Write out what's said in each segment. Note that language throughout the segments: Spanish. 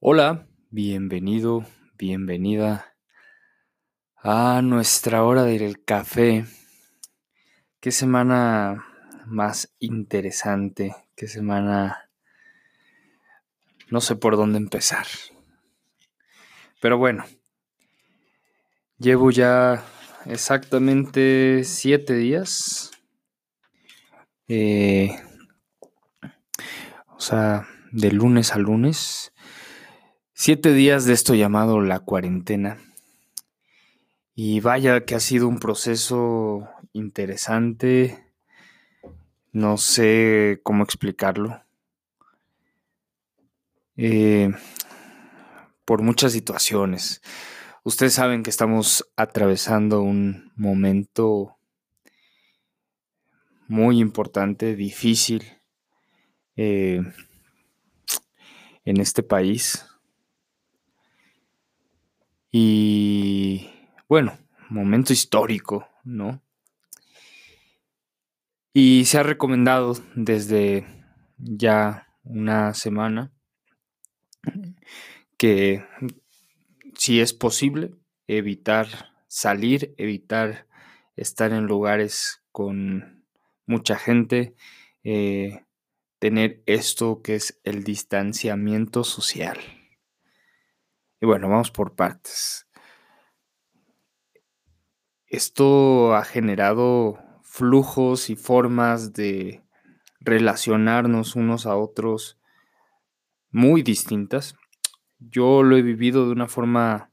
Hola, bienvenido, bienvenida a nuestra hora del café. Qué semana más interesante, qué semana... No sé por dónde empezar. Pero bueno, llevo ya exactamente siete días. Eh, o sea, de lunes a lunes Siete días de esto llamado la cuarentena. Y vaya que ha sido un proceso interesante. No sé cómo explicarlo. Eh, por muchas situaciones. Ustedes saben que estamos atravesando un momento muy importante, difícil eh, en este país y bueno, momento histórico, ¿no? Y se ha recomendado desde ya una semana que si es posible evitar salir, evitar estar en lugares con mucha gente, eh, tener esto que es el distanciamiento social. Y bueno, vamos por partes. Esto ha generado flujos y formas de relacionarnos unos a otros muy distintas. Yo lo he vivido de una forma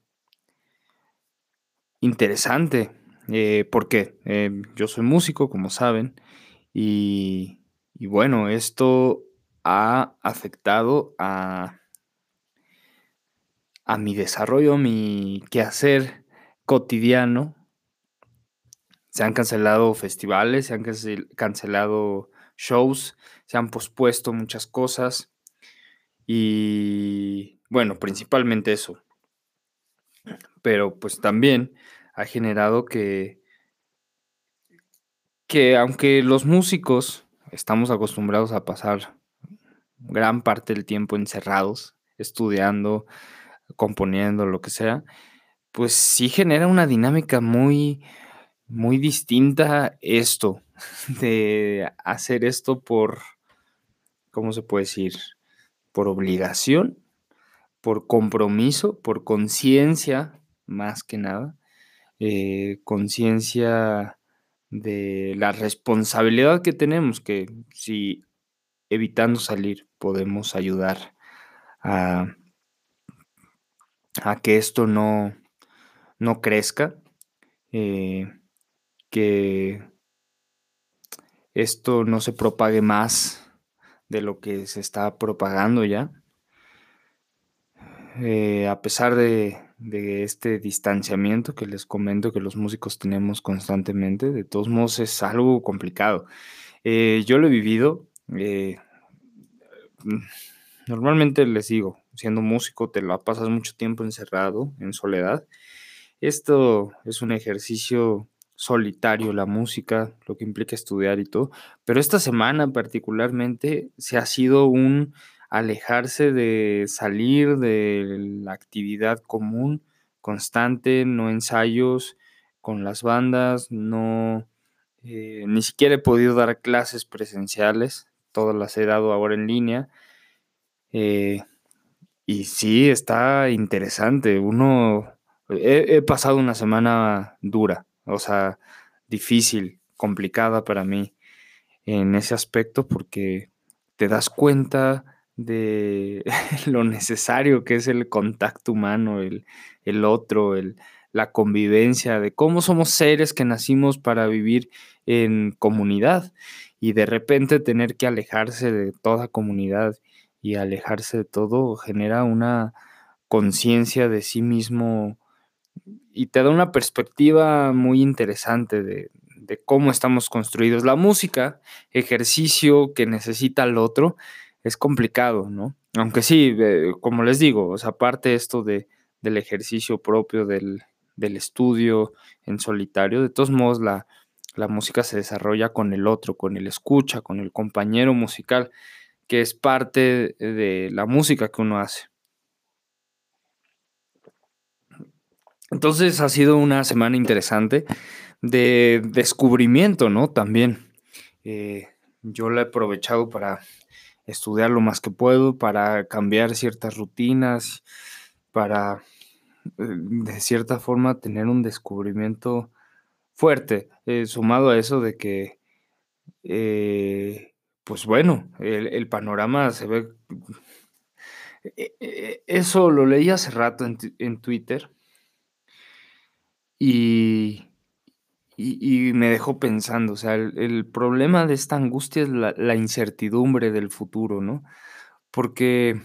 interesante, eh, porque eh, yo soy músico, como saben, y, y bueno, esto ha afectado a a mi desarrollo, mi quehacer cotidiano. Se han cancelado festivales, se han cancelado shows, se han pospuesto muchas cosas. Y bueno, principalmente eso. Pero pues también ha generado que, que aunque los músicos estamos acostumbrados a pasar gran parte del tiempo encerrados, estudiando, componiendo, lo que sea, pues sí genera una dinámica muy, muy distinta esto, de hacer esto por, ¿cómo se puede decir? Por obligación, por compromiso, por conciencia, más que nada, eh, conciencia de la responsabilidad que tenemos, que si evitando salir podemos ayudar a a que esto no, no crezca, eh, que esto no se propague más de lo que se está propagando ya. Eh, a pesar de, este distanciamiento que les comento que los músicos tenemos constantemente, de todos modos es algo complicado. Eh, yo lo he vivido. normalmente les digo, siendo músico te lo pasas mucho tiempo encerrado, en soledad. Esto es un ejercicio solitario, la música, lo que implica estudiar y todo. Pero esta semana particularmente se ha sido un alejarse de salir de la actividad común, constante, no ensayos con las bandas, no, eh, ni siquiera he podido dar clases presenciales, todas las he dado ahora en línea. Eh, y sí, está interesante. Uno, he, pasado una semana dura, o sea, difícil, complicada para mí en ese aspecto porque te das cuenta de lo necesario que es el contacto humano, el, el otro, el, la convivencia, de cómo somos seres que nacimos para vivir en comunidad y de repente tener que alejarse de toda comunidad y alejarse de todo genera una conciencia de sí mismo y te da una perspectiva muy interesante de, cómo estamos construidos. La música, ejercicio que necesita el otro, es complicado, ¿no? Aunque sí, eh, como les digo, o aparte esto de, del ejercicio propio, del, del, estudio en solitario, de todos modos la, la música se desarrolla con el otro, con el escucha, con el compañero musical que es parte de la música que uno hace. Entonces ha sido una semana interesante de descubrimiento, ¿no? También. Eh, yo la he aprovechado para estudiar lo más que puedo, para cambiar ciertas rutinas, para eh, de cierta forma tener un descubrimiento fuerte, eh, sumado a eso de que pues bueno, el, panorama se ve... Eso lo leí hace rato en, en Twitter y, y, me dejó pensando, o sea, el, problema de esta angustia es la, incertidumbre del futuro, ¿no? Porque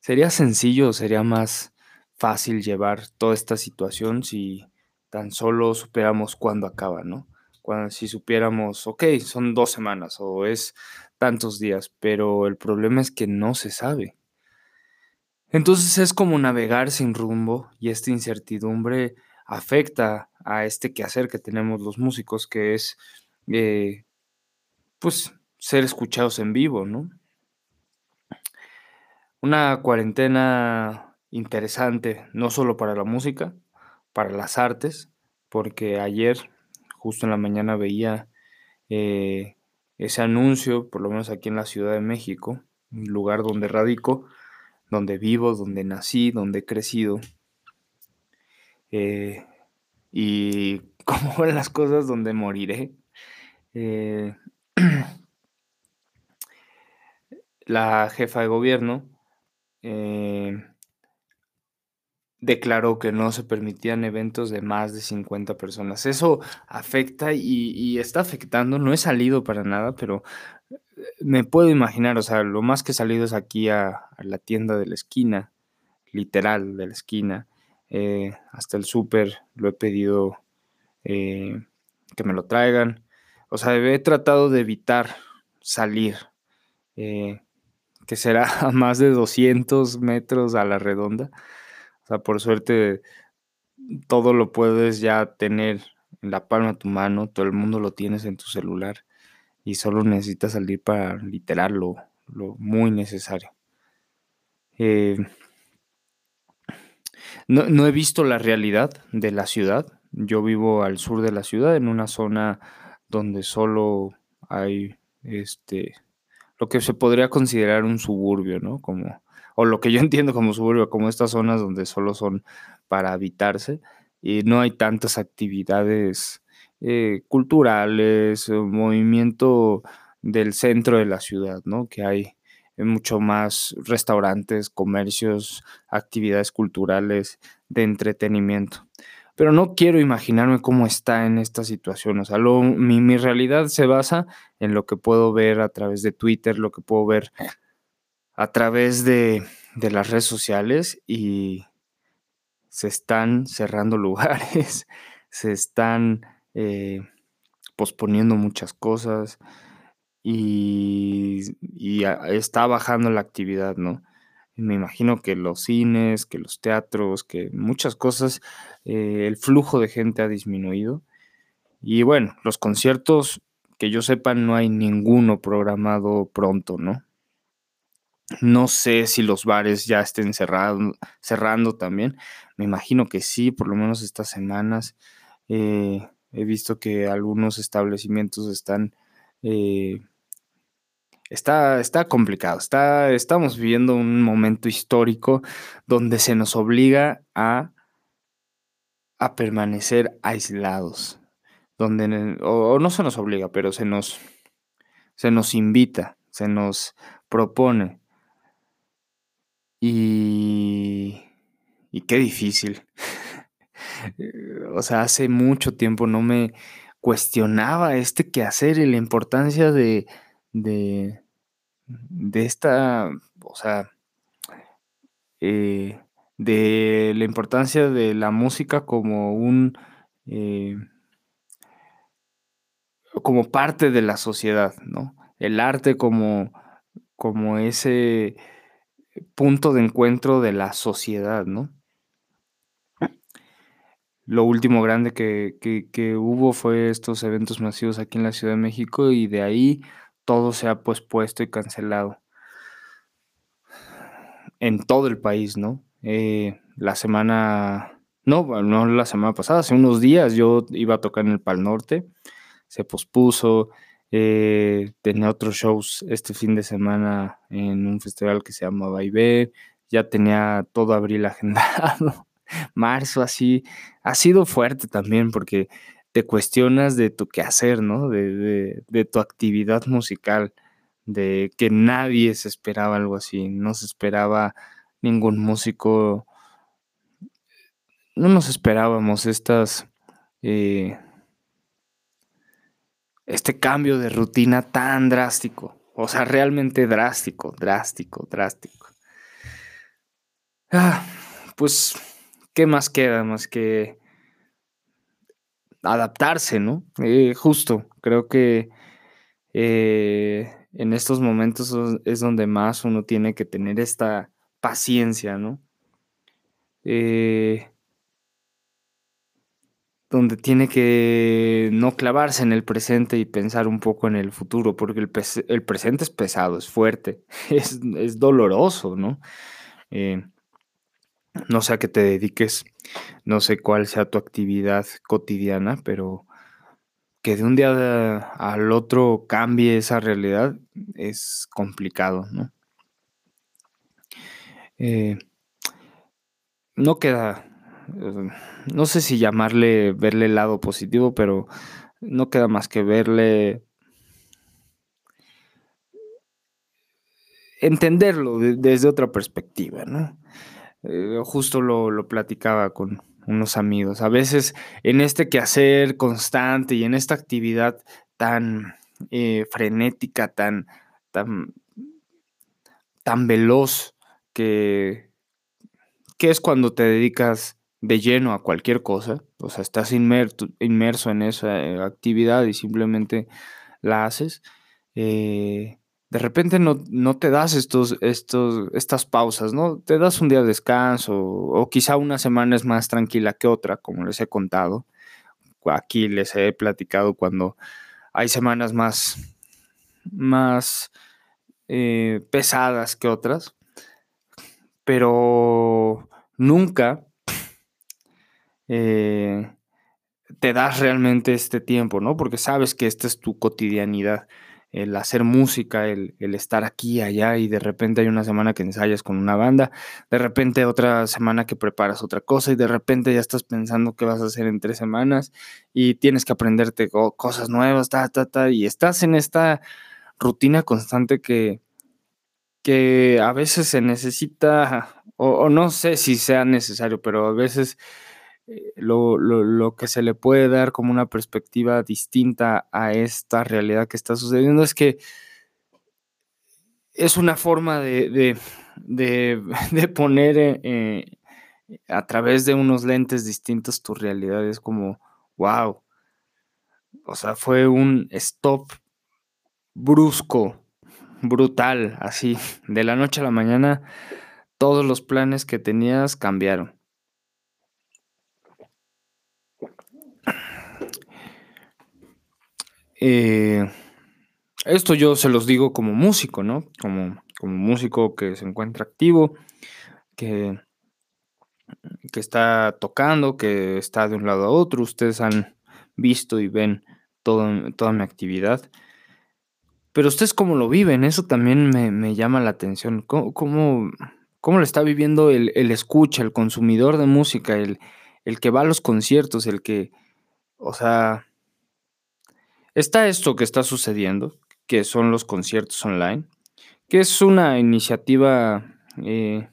sería sencillo, sería más fácil llevar toda esta situación si tan solo supiéramos cuándo acaba, ¿no? Cuando, si supiéramos, ok, son dos semanas o es tantos días, pero el problema es que no se sabe. Entonces es como navegar sin rumbo y esta incertidumbre afecta a este quehacer que tenemos los músicos, que es, eh, pues, ser escuchados en vivo, ¿no? Una cuarentena interesante, no solo para la música, para las artes, porque ayer, justo en la mañana, veía eh, ese anuncio, por lo menos aquí en la Ciudad de México, un lugar donde radico, donde vivo, donde nací, donde he crecido, eh, y cómo van las cosas donde moriré. Eh, la jefa de gobierno eh, declaró que no se permitían eventos de más de 50 personas. Eso afecta y, está afectando, no he salido para nada, pero me puedo imaginar, o sea, lo más que he salido es aquí a la tienda de la esquina, literal de la esquina, eh, hasta el súper lo he pedido eh, que me lo traigan. O sea, he tratado de evitar salir, eh, que será a más de 200 metros a la redonda. Sea, por suerte todo lo puedes ya tener en la palma de tu mano, todo el mundo lo tienes en tu celular y solo necesitas salir para literal lo, muy necesario. No, he visto la realidad de la ciudad. Yo vivo al sur de la ciudad, en una zona donde solo hay este lo que se podría considerar un suburbio, ¿no? Como, o lo que yo entiendo como suburbio, como estas zonas donde solo son para habitarse y no hay tantas actividades eh, culturales, movimiento del centro de la ciudad, ¿no? Que hay mucho más restaurantes, comercios, actividades culturales, de entretenimiento. Pero no quiero imaginarme cómo está en esta situación. O sea, mi, realidad se basa en lo que puedo ver a través de Twitter, lo que puedo ver a través de, las redes sociales y se están cerrando lugares, se están eh, posponiendo muchas cosas, y, está bajando la actividad, ¿no? Me imagino que los cines, que los teatros, que muchas cosas, eh, el flujo de gente ha disminuido. Y bueno, los conciertos, que yo sepa, no hay ninguno programado pronto, ¿no? No sé si los bares ya estén cerrando también. Me imagino que sí, por lo menos estas semanas. Eh, he visto que algunos establecimientos están eh, está, está complicado. Está, estamos viviendo un momento histórico donde se nos obliga a, a permanecer aislados. Donde, o, no se nos obliga, pero se nos, se nos invita, se nos propone. Y, y qué difícil. o sea, hace mucho tiempo no me cuestionaba este quehacer y la importancia de, de, de esta, o sea, eh, de la importancia de la música como un, eh, como parte de la sociedad, ¿no? El arte como, como ese punto de encuentro de la sociedad, ¿no? Lo último grande que, que hubo fue estos eventos masivos aquí en la Ciudad de México y de ahí todo se ha pospuesto y cancelado en todo el país, ¿no? Eh, la semana No, no la semana pasada, hace unos días yo iba a tocar en el Pal Norte, se pospuso, eh, tenía otros shows este fin de semana en un festival que se llama Vaivén, ya tenía todo abril agendado, marzo así, ha sido fuerte también porque te cuestionas de tu quehacer, ¿no? De, de, tu actividad musical, de que nadie se esperaba algo así, no se esperaba ningún músico, no nos esperábamos estas... Eh, este cambio de rutina tan drástico. O sea, realmente drástico, drástico, drástico. Ah, pues, ¿qué más queda más que adaptarse, ¿no? Eh, justo, creo que eh, en estos momentos es donde más uno tiene que tener esta paciencia, ¿no? Eh, donde tiene que no clavarse en el presente y pensar un poco en el futuro, porque el, presente es pesado, es fuerte, es, doloroso, ¿no? Eh, no sé a qué te dediques, no sé cuál sea tu actividad cotidiana, pero que de un día al otro cambie esa realidad es complicado, ¿no? Eh, no queda no sé si llamarle verle el lado positivo, pero no queda más que verle entenderlo desde otra perspectiva, ¿no? Eh, justo lo, platicaba con unos amigos. A veces en este quehacer constante y en esta actividad tan eh, frenética, tan, tan, tan veloz, que, que es cuando te dedicas de lleno a cualquier cosa, o sea, estás inmerso en esa eh, actividad y simplemente la haces, eh, de repente no, te das estos, estos, estas pausas, ¿no? Te das un día de descanso o quizá una semana es más tranquila que otra, como les he contado. Aquí les he platicado cuando hay semanas más, más eh, pesadas que otras, pero nunca eh, te das realmente este tiempo, ¿no? Porque sabes que esta es tu cotidianidad, el hacer música, el, estar aquí, allá, y de repente hay una semana que ensayas con una banda, de repente otra semana que preparas otra cosa, y de repente ya estás pensando qué vas a hacer en tres semanas, y tienes que aprenderte cosas nuevas, ta, ta, ta, y estás en esta rutina constante que, que a veces se necesita, o no sé si sea necesario, pero a veces eh, lo, que se le puede dar como una perspectiva distinta a esta realidad que está sucediendo es que es una forma de, poner eh, eh, a través de unos lentes distintos tu realidad. Es como, wow. O sea, fue un stop brusco, brutal, así. De la noche a la mañana, todos los planes que tenías cambiaron. Eh, esto yo se los digo como músico, ¿no? Como, como músico que se encuentra activo, que, que está tocando, que está de un lado a otro. Ustedes han visto y ven todo, toda mi actividad. Pero ustedes cómo lo viven, eso también me, llama la atención. ¿Cómo, cómo, lo está viviendo el, el, escucha, el consumidor de música, el, el que va a los conciertos, el que, o sea, Está esto que está sucediendo, que son los conciertos online, que es una iniciativa eh,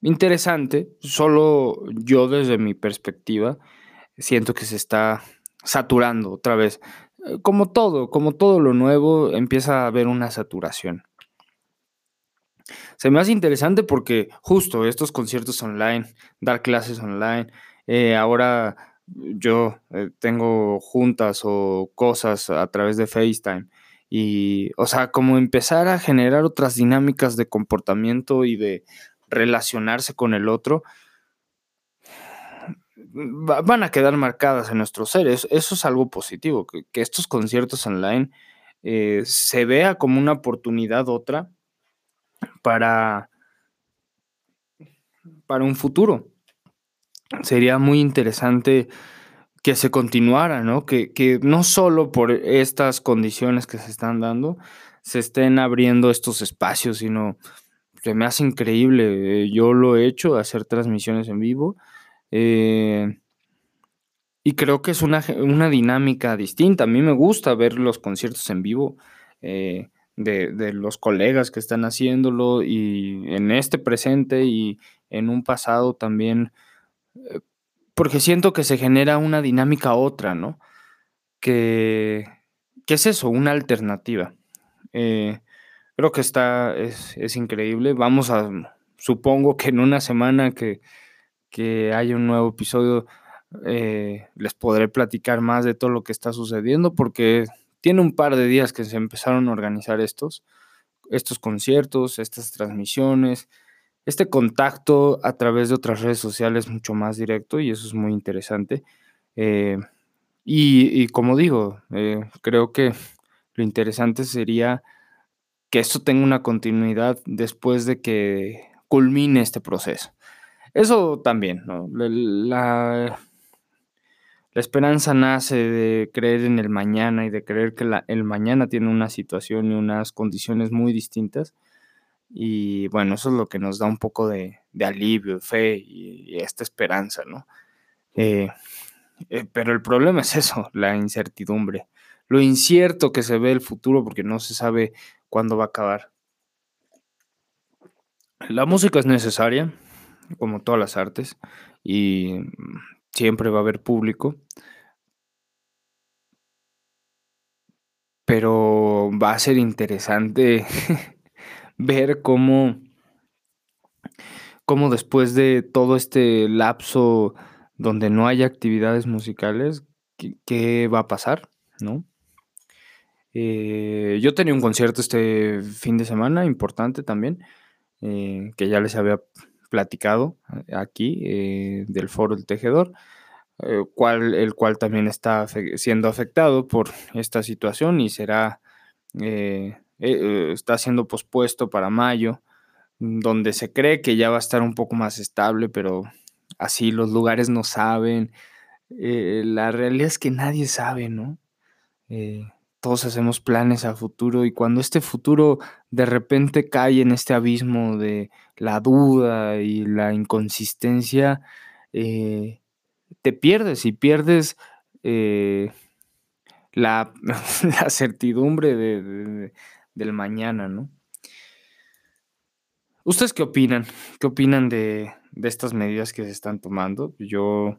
interesante, solo yo desde mi perspectiva siento que se está saturando otra vez. Eh, como todo, como todo lo nuevo, empieza a haber una saturación. Se me hace interesante porque justo estos conciertos online, dar clases online, eh, ahora yo eh, tengo juntas o cosas a través de FaceTime y, o sea, como empezar a generar otras dinámicas de comportamiento y de relacionarse con el otro, van a quedar marcadas en nuestros seres. Eso es algo positivo, que, estos conciertos online eh, se vea como una oportunidad otra para, para un futuro sería muy interesante que se continuara, ¿no? Que, que no solo por estas condiciones que se están dando, se estén abriendo estos espacios, sino que me hace increíble. Yo lo he hecho, hacer transmisiones en vivo. Eh, y creo que es una, una, dinámica distinta. A mí me gusta ver los conciertos en vivo eh, de, de, los colegas que están haciéndolo y en este presente y en un pasado también, eh, porque siento que se genera una dinámica otra, ¿no? Que, es eso, una alternativa. Eh, creo que está, es, es, increíble. Vamos a, supongo que en una semana que, que haya un nuevo episodio, eh, les podré platicar más de todo lo que está sucediendo, porque tiene un par de días que se empezaron a organizar estos, estos conciertos, estas transmisiones, este contacto a través de otras redes sociales mucho más directo y eso es muy interesante. Eh, y, como digo, eh, creo que lo interesante sería que esto tenga una continuidad después de que culmine este proceso. Eso también, ¿no? La, esperanza nace de creer en el mañana y de creer que el mañana tiene una situación y unas condiciones muy distintas. Y bueno, eso es lo que nos da un poco de, de alivio, fe y, esta esperanza, ¿no? Eh, eh, pero el problema es eso, la incertidumbre, lo incierto que se ve el futuro porque no se sabe cuándo va a acabar. La música es necesaria, como todas las artes, y siempre va a haber público. Pero va a ser interesante ver cómo, cómo después de todo este lapso donde no hay actividades musicales, qué, va a pasar, ¿no? Eh, yo tenía un concierto este fin de semana importante también, eh, que ya les había platicado eh, aquí, eh, del foro del tejedor, cual, el cual también está siendo afectado por esta situación y será, eh, está siendo pospuesto para mayo, donde se cree que ya va a estar un poco más estable, pero así los lugares no saben. la realidad es que nadie sabe, ¿no? todos hacemos planes a futuro y cuando este futuro de repente cae en este abismo de la duda y la inconsistencia, eh, te pierdes y pierdes eh, la, la, certidumbre de, del mañana, ¿no? ¿Ustedes qué opinan? ¿Qué opinan de, de estas medidas que se están tomando? Yo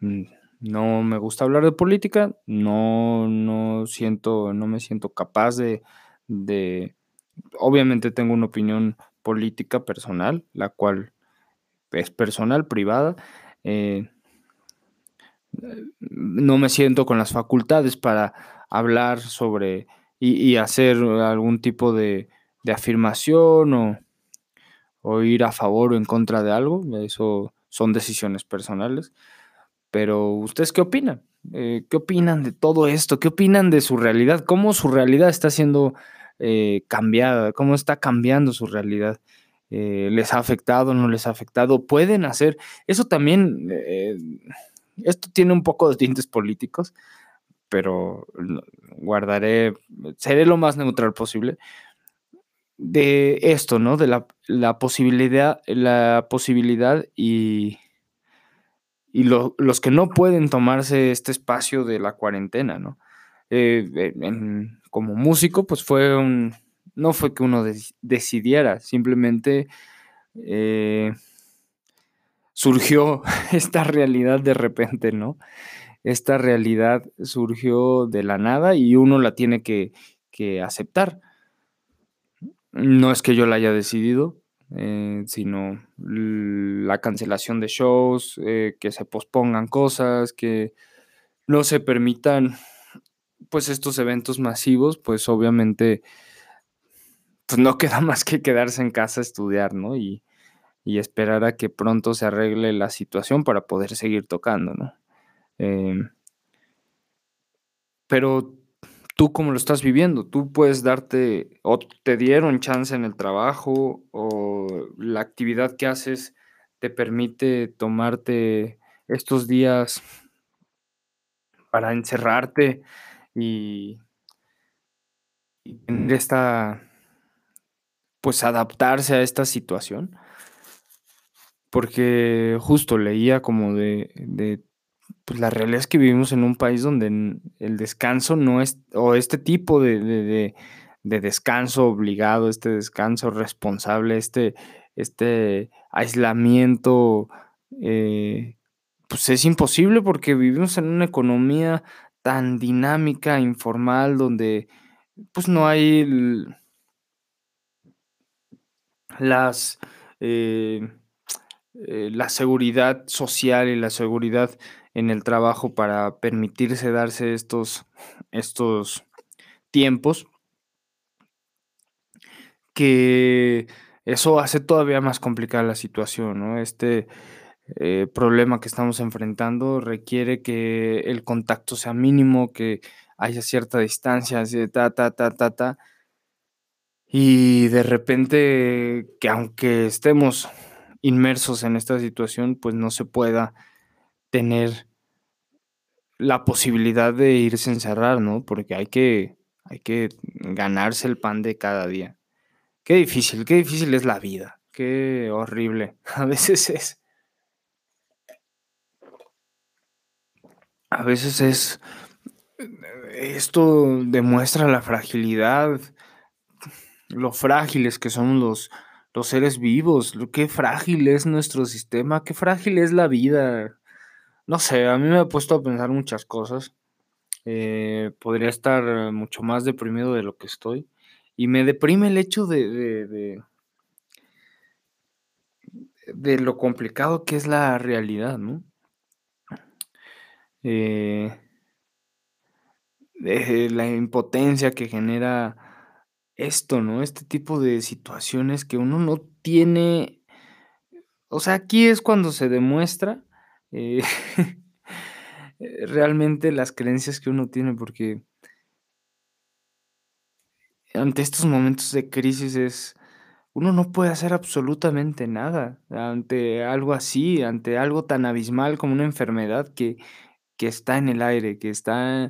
mm, no me gusta hablar de política, no, no siento, no me siento capaz de, de, obviamente tengo una opinión política personal, la cual es personal, privada. Eh, no me siento con las facultades para hablar sobre y, y hacer algún tipo de, afirmación o, o, ir a favor o en contra de algo. Eso son decisiones personales. Pero ustedes qué opinan? Eh, ¿Qué opinan de todo esto? ¿Qué opinan de su realidad? ¿Cómo su realidad está siendo eh, cambiada? ¿Cómo está cambiando su realidad? Eh, ¿Les ha afectado? ¿No les ha afectado? ¿Pueden hacer? Eso también, eh, esto tiene un poco de tintes políticos, pero guardaré, seré lo más neutral posible de esto, ¿no? De la, posibilidad, la posibilidad y y lo, los que no pueden tomarse este espacio de la cuarentena, ¿no? Eh, en, como músico, pues fue un, no fue que uno de, decidiera, simplemente eh, surgió esta realidad de repente, ¿no? Esta realidad surgió de la nada y uno la tiene que, aceptar. No es que yo la haya decidido, eh, sino la cancelación de shows, eh, que se pospongan cosas, que no se permitan pues estos eventos masivos, pues obviamente pues no queda más que quedarse en casa a estudiar, ¿no? Y, y esperar a que pronto se arregle la situación para poder seguir tocando, ¿no? Eh, pero tú cómo lo estás viviendo. Tú puedes darte, o te dieron chance en el trabajo, o la actividad que haces te permite tomarte estos días para encerrarte y, y tener esta, pues adaptarse a esta situación. Porque justo leía como de, de pues la realidad es que vivimos en un país donde el descanso no es, o este tipo de, de, de descanso obligado, este descanso responsable, este, este aislamiento, eh, pues es imposible porque vivimos en una economía tan dinámica, informal, donde pues no hay las... Eh, eh, la seguridad social y la seguridad en el trabajo para permitirse darse estos, estos tiempos, que eso hace todavía más complicada la situación. Este eh, problema que estamos enfrentando requiere que el contacto sea mínimo, que haya cierta distancia, así ta, ta, ta, ta, ta. Y de repente, que aunque estemos inmersos en esta situación, pues no se pueda tener la posibilidad de irse a encerrar, ¿no? Porque hay que, hay que ganarse el pan de cada día. Qué difícil, qué difícil es la vida, qué horrible. A veces es... A veces es... Esto demuestra la fragilidad, lo frágiles que son los, los seres vivos, qué frágil es nuestro sistema, qué frágil es la vida. No sé, a mí me ha puesto a pensar muchas cosas. Eh, podría estar mucho más deprimido de lo que estoy. Y me deprime el hecho de, de, de, lo complicado que es la realidad, ¿no? Eh, la impotencia que genera esto, ¿no? Este tipo de situaciones que uno no tiene. O sea, aquí es cuando se demuestra eh, realmente las creencias que uno tiene, porque ante estos momentos de crisis es. Uno no puede hacer absolutamente nada ante algo así, ante algo tan abismal como una enfermedad que, que está en el aire, que está.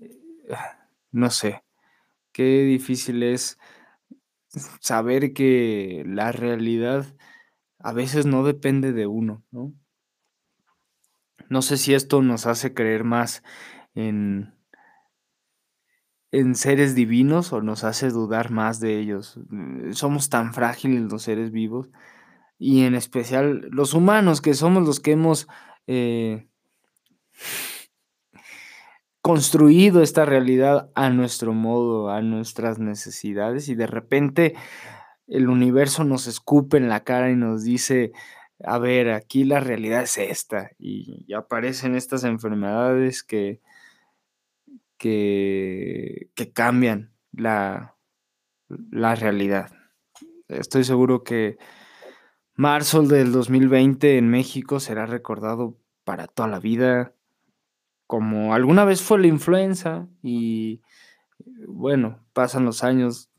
Eh, no sé qué difícil es saber que la realidad a veces no depende de uno, ¿no? No sé si esto nos hace creer más en, en seres divinos o nos hace dudar más de ellos. Somos tan frágiles los seres vivos y en especial los humanos que somos los que hemos eh, construido esta realidad a nuestro modo, a nuestras necesidades y de repente el universo nos escupe en la cara y nos dice, a ver, aquí la realidad es esta y, aparecen estas enfermedades que, que, que cambian la, la realidad. Estoy seguro que marzo del 2020 en México será recordado para toda la vida como alguna vez fue la influenza y bueno, pasan los años,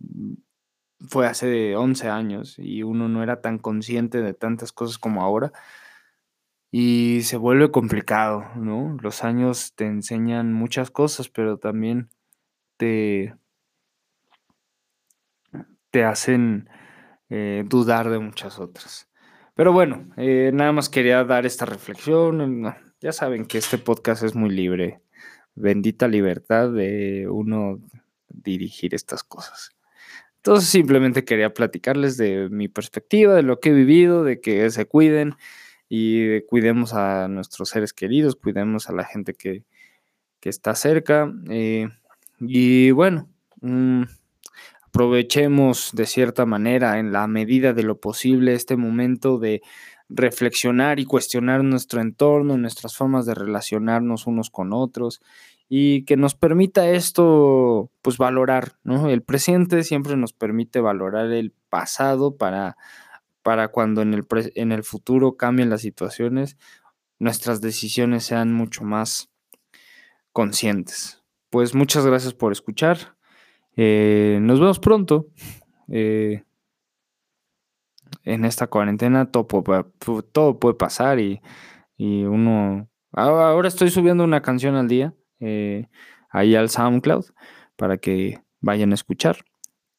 fue hace 11 años y uno no era tan consciente de tantas cosas como ahora y se vuelve complicado, ¿no? Los años te enseñan muchas cosas, pero también te, te hacen eh, dudar de muchas otras. Pero bueno, eh, nada más quería dar esta reflexión. Ya saben que este podcast es muy libre. Bendita libertad de uno dirigir estas cosas. Entonces simplemente quería platicarles de mi perspectiva, de lo que he vivido, de que se cuiden y cuidemos a nuestros seres queridos, cuidemos a la gente que, está cerca. Eh, y bueno, mm, aprovechemos de cierta manera, en la medida de lo posible, este momento de reflexionar y cuestionar nuestro entorno, nuestras formas de relacionarnos unos con otros y que nos permita esto, pues valorar. El presente siempre nos permite valorar el pasado para, para cuando en el, en el futuro cambien las situaciones, nuestras decisiones sean mucho más conscientes. Pues muchas gracias por escuchar. Eh, nos vemos pronto. Eh, en esta cuarentena todo puede, todo puede pasar y y uno... Ahora estoy subiendo una canción al día eh, ahí al SoundCloud para que vayan a escuchar.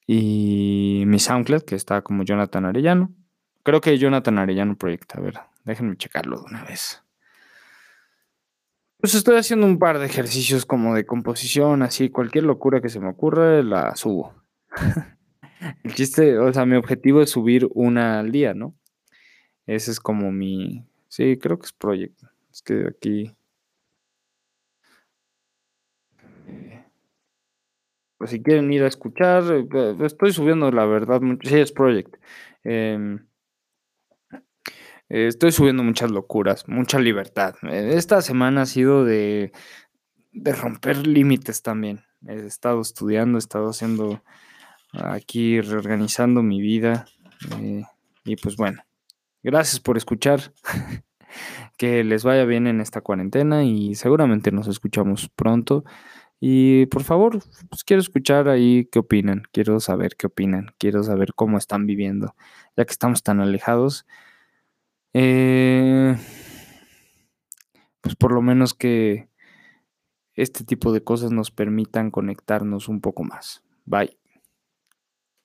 Y mi SoundCloud, que está como Jonathan Arellano. Creo que Jonathan Arellano Project. A ver, déjenme checarlo de una vez. Pues estoy haciendo un par de ejercicios como de composición, así, cualquier locura que se me ocurra, la subo. El chiste, o sea, mi objetivo es subir una al día, ¿no? Ese es como mi... Sí, creo que es Project. Es que aquí... Pues si quieren ir a escuchar, eh, estoy subiendo la verdad, sí es Project. Em, estoy subiendo muchas locuras, mucha libertad. Esta semana ha sido de, de romper límites también. He estado estudiando, he estado haciendo aquí, reorganizando mi vida. Eh, y pues bueno, gracias por escuchar. que les vaya bien en esta cuarentena y seguramente nos escuchamos pronto. Y por favor, pues quiero escuchar ahí qué opinan, quiero saber qué opinan, quiero saber cómo están viviendo, ya que estamos tan alejados. Eh, pues por lo menos que este tipo de cosas nos permitan conectarnos un poco más. Bye.